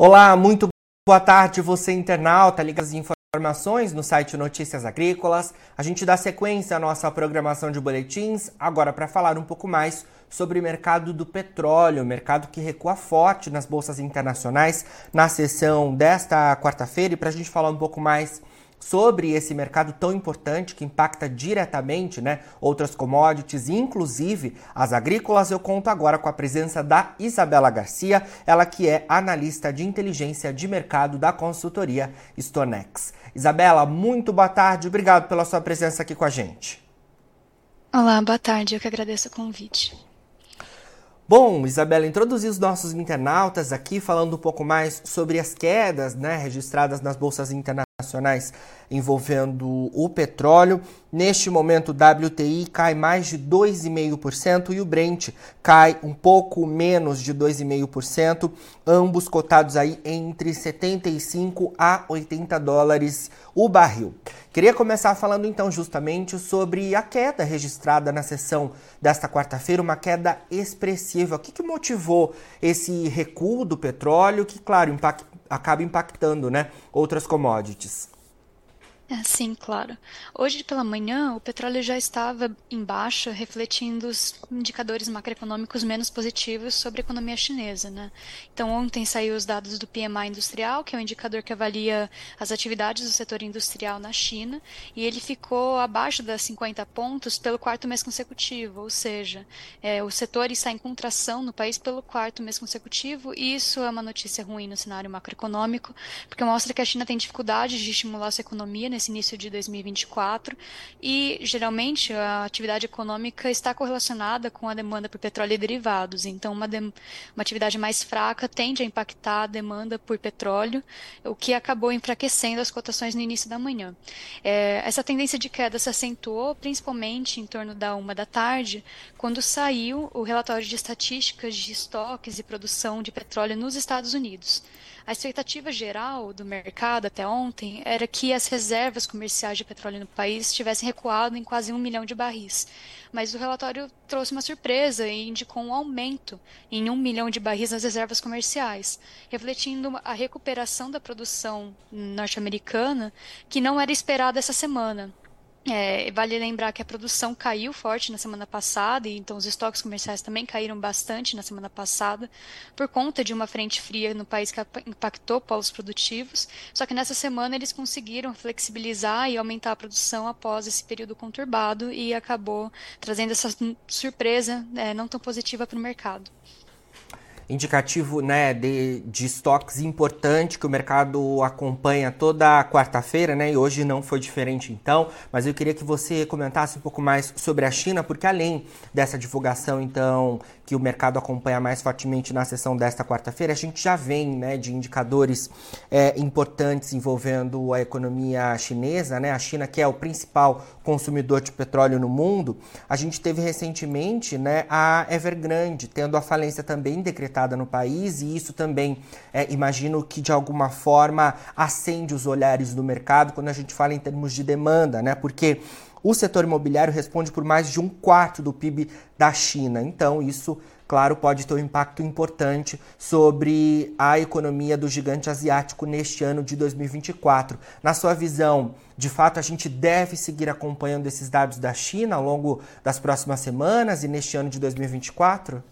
Olá, muito boa tarde, você internauta, liga as informações no site Notícias Agrícolas. A gente dá sequência à nossa programação de boletins, agora para falar um pouco mais sobre o mercado do petróleo, mercado que recua forte nas bolsas internacionais na sessão desta quarta-feira. E para a gente falar um pouco mais sobre esse mercado tão importante que impacta diretamente né, outras commodities, inclusive as agrícolas. Eu conto agora com a presença da Isabela Garcia, ela que é analista de inteligência de mercado da consultoria Stonex. Isabela, muito boa tarde, obrigado pela sua presença aqui com a gente. Olá, boa tarde, eu que agradeço o convite. Bom, Isabela, introduzir os nossos internautas aqui falando um pouco mais sobre as quedas né, registradas nas bolsas internacionais envolvendo o petróleo. Neste momento, o WTI cai mais de 2,5% e o Brent cai um pouco menos de 2,5%, ambos cotados aí entre 75 a 80 dólares o barril. Queria começar falando então justamente sobre a queda registrada na sessão desta quarta-feira, uma queda expressiva. O que, que motivou esse recuo do petróleo, que, claro, impact, acaba impactando né, outras commodities? É, sim, claro. Hoje pela manhã, o petróleo já estava em baixa, refletindo os indicadores macroeconômicos menos positivos sobre a economia chinesa. Né? Então, ontem saiu os dados do PMI industrial, que é um indicador que avalia as atividades do setor industrial na China, e ele ficou abaixo das 50 pontos pelo quarto mês consecutivo, ou seja, é, o setor está em contração no país pelo quarto mês consecutivo, e isso é uma notícia ruim no cenário macroeconômico, porque mostra que a China tem dificuldade de estimular sua economia nesse início de 2024 e geralmente a atividade econômica está correlacionada com a demanda por petróleo e derivados. Então, uma, de, uma atividade mais fraca tende a impactar a demanda por petróleo, o que acabou enfraquecendo as cotações no início da manhã. É, essa tendência de queda se acentuou principalmente em torno da uma da tarde, quando saiu o relatório de estatísticas de estoques e produção de petróleo nos Estados Unidos. A expectativa geral do mercado até ontem era que as reservas comerciais de petróleo no país tivessem recuado em quase um milhão de barris. Mas o relatório trouxe uma surpresa e indicou um aumento em um milhão de barris nas reservas comerciais, refletindo a recuperação da produção norte-americana que não era esperada essa semana. É, vale lembrar que a produção caiu forte na semana passada, e então os estoques comerciais também caíram bastante na semana passada, por conta de uma frente fria no país que impactou polos produtivos. Só que nessa semana eles conseguiram flexibilizar e aumentar a produção após esse período conturbado e acabou trazendo essa surpresa é, não tão positiva para o mercado indicativo né, de, de estoques importante que o mercado acompanha toda quarta-feira, né? E hoje não foi diferente então, mas eu queria que você comentasse um pouco mais sobre a China, porque além dessa divulgação então que o mercado acompanha mais fortemente na sessão desta quarta-feira, a gente já vem né, de indicadores é, importantes envolvendo a economia chinesa, né? A China que é o principal consumidor de petróleo no mundo. A gente teve recentemente né, a Evergrande tendo a falência também decretada no país e isso também, é, imagino que de alguma forma acende os olhares do mercado quando a gente fala em termos de demanda, né? Porque o setor imobiliário responde por mais de um quarto do PIB da China. Então, isso, claro, pode ter um impacto importante sobre a economia do gigante asiático neste ano de 2024. Na sua visão, de fato, a gente deve seguir acompanhando esses dados da China ao longo das próximas semanas e neste ano de 2024?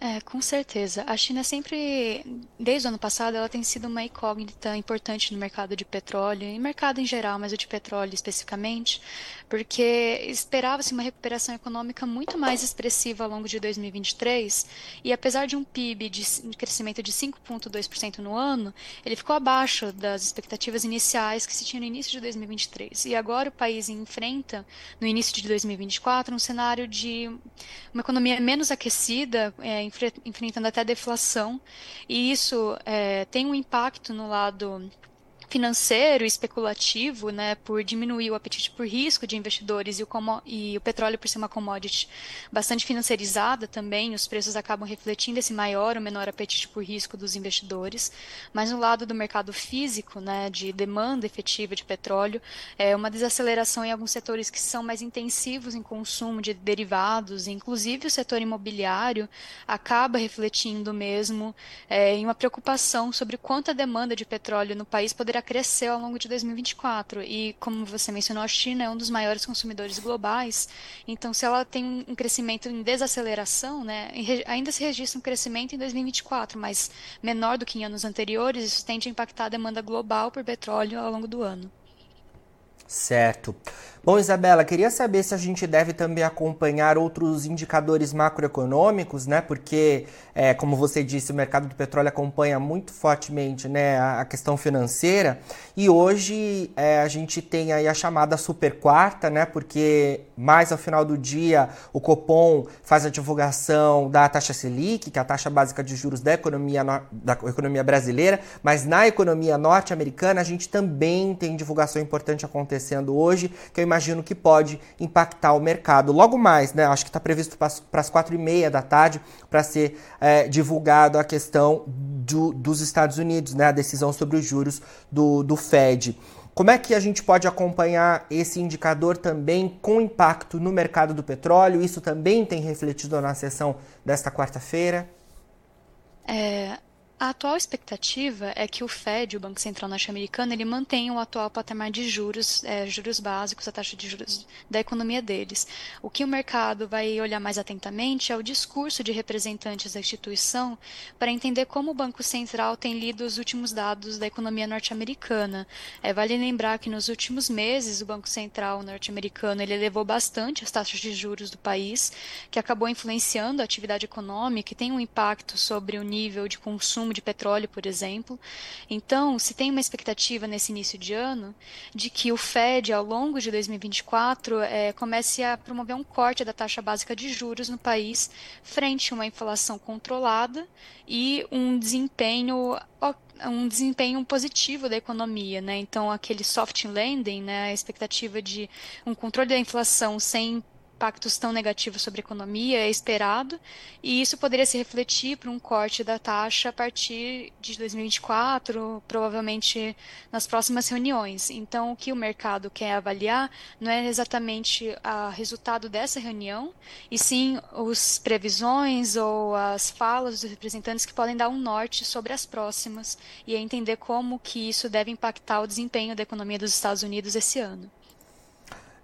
É, com certeza. A China sempre, desde o ano passado, ela tem sido uma incógnita importante no mercado de petróleo, e mercado em geral, mas o de petróleo especificamente, porque esperava-se uma recuperação econômica muito mais expressiva ao longo de 2023, e apesar de um PIB de crescimento de 5,2% no ano, ele ficou abaixo das expectativas iniciais que se tinha no início de 2023. E agora o país enfrenta, no início de 2024, um cenário de uma economia menos aquecida, é, enfrentando até deflação, e isso é, tem um impacto no lado financeiro e especulativo, né, por diminuir o apetite por risco de investidores e o, e o petróleo por ser uma commodity bastante financiarizada também, os preços acabam refletindo esse maior ou menor apetite por risco dos investidores. Mas no lado do mercado físico, né, de demanda efetiva de petróleo, é uma desaceleração em alguns setores que são mais intensivos em consumo de derivados, inclusive o setor imobiliário acaba refletindo mesmo é, em uma preocupação sobre quanto a demanda de petróleo no país poderá crescer ao longo de 2024. E, como você mencionou, a China é um dos maiores consumidores globais, então se ela tem um crescimento em desaceleração, né, ainda se registra um crescimento em 2024, mas menor do que em anos anteriores, isso tende a impactar a demanda global por petróleo ao longo do ano. Certo. Bom, Isabela, queria saber se a gente deve também acompanhar outros indicadores macroeconômicos, né? Porque, é, como você disse, o mercado do petróleo acompanha muito fortemente né, a, questão financeira. E hoje é, a gente tem aí a chamada super quarta, né? Porque mais ao final do dia o Copom faz a divulgação da taxa Selic, que é a taxa básica de juros da economia, da economia brasileira, mas na economia norte-americana a gente também tem divulgação importante acontecendo hoje, que imagino imagino que pode impactar o mercado. Logo mais, né? Acho que está previsto para as quatro e meia da tarde para ser é, divulgado a questão do, dos Estados Unidos, né? A decisão sobre os juros do, do Fed. Como é que a gente pode acompanhar esse indicador também com impacto no mercado do petróleo? Isso também tem refletido na sessão desta quarta-feira? É, a atual expectativa é que o Fed, o Banco Central norte-americano, ele mantenha o atual patamar de juros, é, juros básicos, a taxa de juros da economia deles. O que o mercado vai olhar mais atentamente é o discurso de representantes da instituição para entender como o Banco Central tem lido os últimos dados da economia norte-americana. É, vale lembrar que nos últimos meses o Banco Central norte-americano ele elevou bastante as taxas de juros do país, que acabou influenciando a atividade econômica e tem um impacto sobre o nível de consumo consumo de petróleo, por exemplo. Então, se tem uma expectativa nesse início de ano de que o Fed, ao longo de 2024, é, comece a promover um corte da taxa básica de juros no país, frente a uma inflação controlada e um desempenho um desempenho positivo da economia, né? Então aquele soft landing, né, a expectativa de um controle da inflação sem impactos tão negativos sobre a economia é esperado, e isso poderia se refletir para um corte da taxa a partir de 2024, provavelmente nas próximas reuniões. Então, o que o mercado quer avaliar não é exatamente o resultado dessa reunião, e sim as previsões ou as falas dos representantes que podem dar um norte sobre as próximas e entender como que isso deve impactar o desempenho da economia dos Estados Unidos esse ano.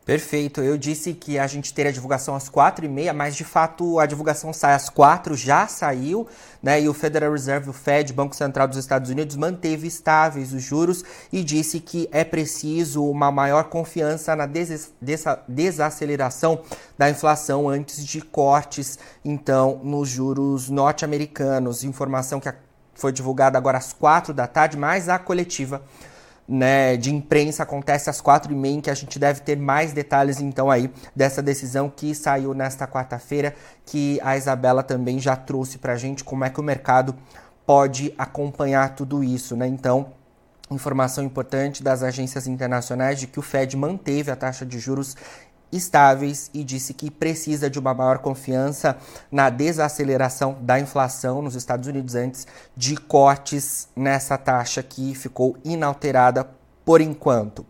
Perfeito. Eu disse que a gente teria a divulgação às quatro e meia, mas de fato a divulgação sai às quatro, já saiu, né? E o Federal Reserve, o Fed, Banco Central dos Estados Unidos, manteve estáveis os juros e disse que é preciso uma maior confiança na des desaceleração da inflação antes de cortes, então, nos juros norte-americanos. Informação que foi divulgada agora às quatro da tarde, mais a coletiva né, de imprensa acontece às quatro e meia, que a gente deve ter mais detalhes então aí dessa decisão que saiu nesta quarta-feira, que a Isabela também já trouxe para a gente como é que o mercado pode acompanhar tudo isso, né? Então, informação importante das agências internacionais de que o Fed manteve a taxa de juros estáveis e disse que precisa de uma maior confiança na desaceleração da inflação nos Estados Unidos antes de cortes nessa taxa que ficou inalterada por enquanto.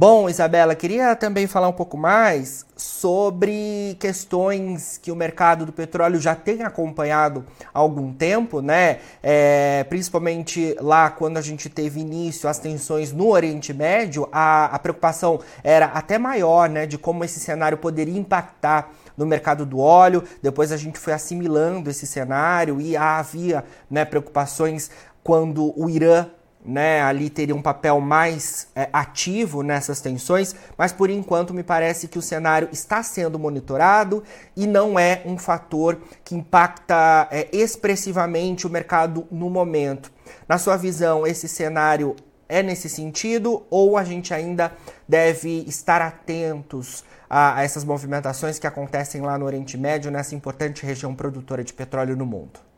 Bom, Isabela, queria também falar um pouco mais sobre questões que o mercado do petróleo já tem acompanhado há algum tempo, né? É, principalmente lá quando a gente teve início as tensões no Oriente Médio, a, a preocupação era até maior, né, de como esse cenário poderia impactar no mercado do óleo. Depois a gente foi assimilando esse cenário e havia né, preocupações quando o Irã né, ali teria um papel mais é, ativo nessas tensões, mas por enquanto me parece que o cenário está sendo monitorado e não é um fator que impacta é, expressivamente o mercado no momento. Na sua visão, esse cenário é nesse sentido ou a gente ainda deve estar atentos a, a essas movimentações que acontecem lá no Oriente Médio, nessa importante região produtora de petróleo no mundo?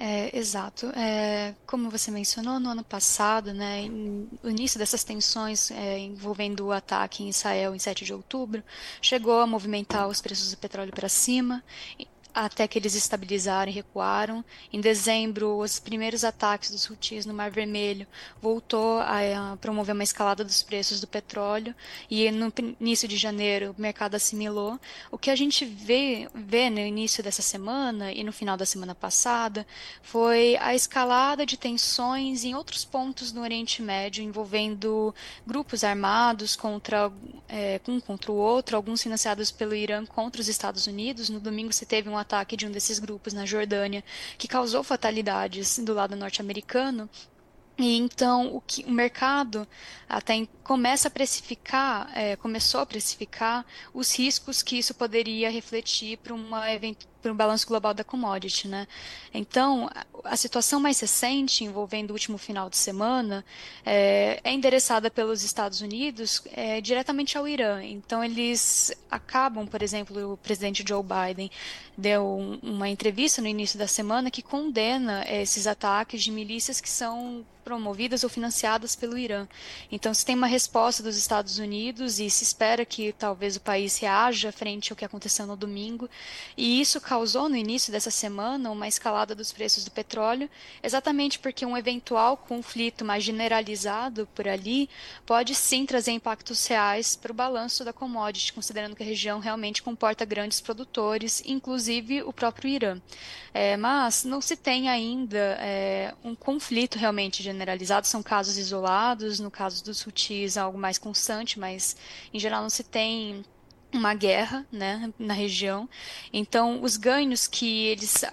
É, exato. É, como você mencionou, no ano passado, né, o início dessas tensões é, envolvendo o ataque em Israel em 7 de outubro chegou a movimentar os preços do petróleo para cima até que eles estabilizaram e recuaram. Em dezembro, os primeiros ataques dos Houthis no Mar Vermelho voltou a, a promover uma escalada dos preços do petróleo e no início de janeiro o mercado assimilou. O que a gente vê, vê no início dessa semana e no final da semana passada foi a escalada de tensões em outros pontos no Oriente Médio envolvendo grupos armados contra é, um contra o outro, alguns financiados pelo Irã contra os Estados Unidos. No domingo se teve um de um desses grupos na Jordânia, que causou fatalidades do lado norte-americano. E então o, que, o mercado até começa a precificar, é, começou a precificar os riscos que isso poderia refletir para uma evento para o balanço global da commodity, né? Então, a situação mais recente, envolvendo o último final de semana, é, é endereçada pelos Estados Unidos é, diretamente ao Irã. Então, eles acabam, por exemplo, o presidente Joe Biden deu um, uma entrevista no início da semana que condena esses ataques de milícias que são promovidas ou financiadas pelo Irã. Então, se tem uma resposta dos Estados Unidos e se espera que talvez o país reaja frente ao que aconteceu no domingo, e isso causou no início dessa semana uma escalada dos preços do petróleo, exatamente porque um eventual conflito mais generalizado por ali pode sim trazer impactos reais para o balanço da commodity, considerando que a região realmente comporta grandes produtores, inclusive o próprio Irã. É, mas não se tem ainda é, um conflito realmente generalizado, são casos isolados, no caso dos Houthis algo mais constante, mas em geral não se tem uma guerra né, na região. Então, os ganhos que eles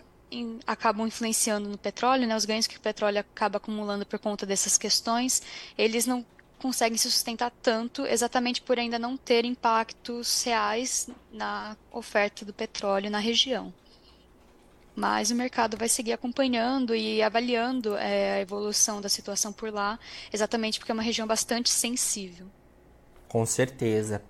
acabam influenciando no petróleo, né, os ganhos que o petróleo acaba acumulando por conta dessas questões, eles não conseguem se sustentar tanto exatamente por ainda não ter impactos reais na oferta do petróleo na região. Mas o mercado vai seguir acompanhando e avaliando é, a evolução da situação por lá, exatamente porque é uma região bastante sensível. Com certeza.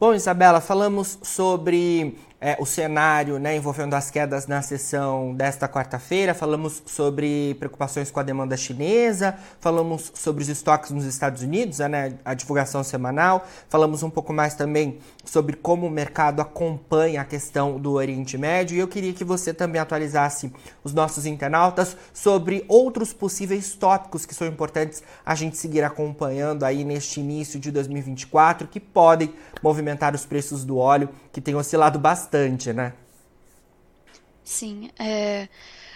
Bom, Isabela, falamos sobre é, o cenário né, envolvendo as quedas na sessão desta quarta-feira, falamos sobre preocupações com a demanda chinesa, falamos sobre os estoques nos Estados Unidos, né, a divulgação semanal, falamos um pouco mais também sobre como o mercado acompanha a questão do Oriente Médio e eu queria que você também atualizasse os nossos internautas sobre outros possíveis tópicos que são importantes a gente seguir acompanhando aí neste início de 2024 que podem movimentar os preços do óleo que tem oscilado bastante, né? Sim, é,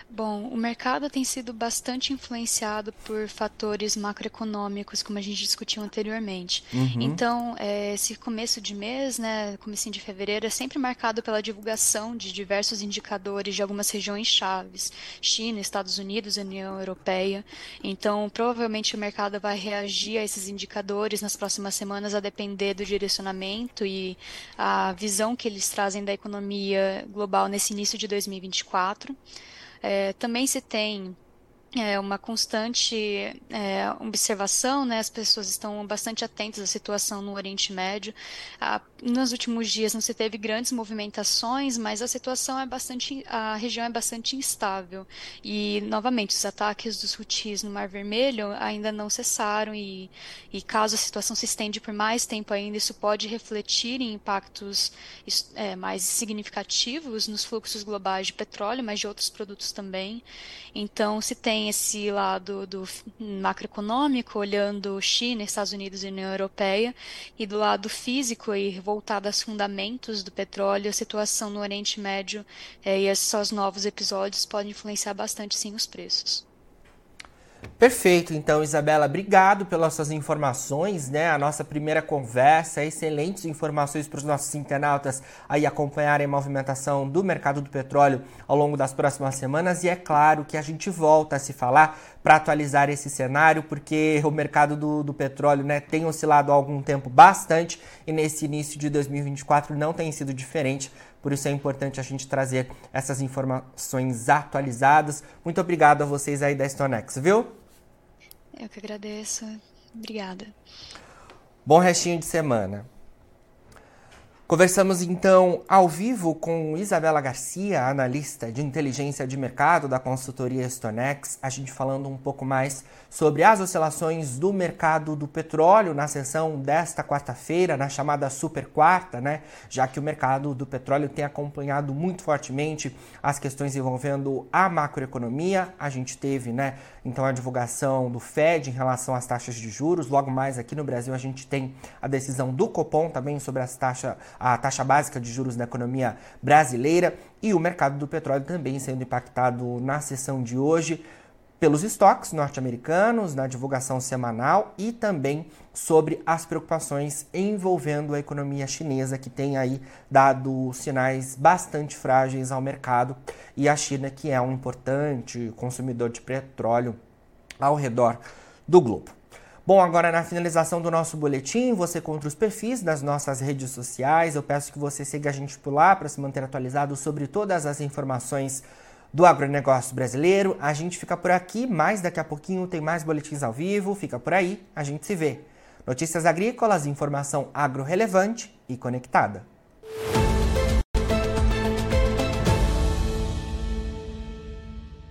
Bom, o mercado tem sido bastante influenciado por fatores macroeconômicos, como a gente discutiu anteriormente. Uhum. Então, é, esse começo de mês, né, comecinho de fevereiro, é sempre marcado pela divulgação de diversos indicadores de algumas regiões chaves, China, Estados Unidos, União Europeia. Então, provavelmente o mercado vai reagir a esses indicadores nas próximas semanas, a depender do direcionamento e a visão que eles trazem da economia global nesse início de 2024. É, também se tem é uma constante é, observação, né? As pessoas estão bastante atentas à situação no Oriente Médio. Ah, nos últimos dias não se teve grandes movimentações, mas a situação é bastante, a região é bastante instável. E novamente os ataques dos Houthis no Mar Vermelho ainda não cessaram e, e caso a situação se estende por mais tempo ainda, isso pode refletir em impactos é, mais significativos nos fluxos globais de petróleo, mas de outros produtos também. Então se tem esse lado do macroeconômico, olhando China, Estados Unidos e União Europeia, e do lado físico e voltado aos fundamentos do petróleo, a situação no Oriente Médio é, e esses novos episódios podem influenciar bastante sim os preços. Perfeito, então Isabela, obrigado pelas suas informações, né? A nossa primeira conversa, excelentes informações para os nossos internautas aí acompanharem a movimentação do mercado do petróleo ao longo das próximas semanas e é claro que a gente volta a se falar para atualizar esse cenário, porque o mercado do, do petróleo né, tem oscilado há algum tempo bastante e nesse início de 2024 não tem sido diferente. Por isso é importante a gente trazer essas informações atualizadas. Muito obrigado a vocês aí da Stonex, viu? Eu que agradeço. Obrigada. Bom restinho de semana. Conversamos então ao vivo com Isabela Garcia, analista de inteligência de mercado da consultoria Stonex, a gente falando um pouco mais sobre as oscilações do mercado do petróleo na sessão desta quarta-feira, na chamada super quarta, né? Já que o mercado do petróleo tem acompanhado muito fortemente as questões envolvendo a macroeconomia. A gente teve, né, então a divulgação do Fed em relação às taxas de juros. Logo mais aqui no Brasil a gente tem a decisão do Copom também sobre as taxas a taxa básica de juros na economia brasileira e o mercado do petróleo também sendo impactado na sessão de hoje pelos estoques norte-americanos, na divulgação semanal e também sobre as preocupações envolvendo a economia chinesa, que tem aí dado sinais bastante frágeis ao mercado, e a China, que é um importante consumidor de petróleo ao redor do globo. Bom, agora na finalização do nosso boletim, você contra os perfis das nossas redes sociais. Eu peço que você siga a gente por lá para se manter atualizado sobre todas as informações do agronegócio brasileiro. A gente fica por aqui, mas daqui a pouquinho tem mais boletins ao vivo. Fica por aí, a gente se vê. Notícias agrícolas, informação agro relevante e conectada.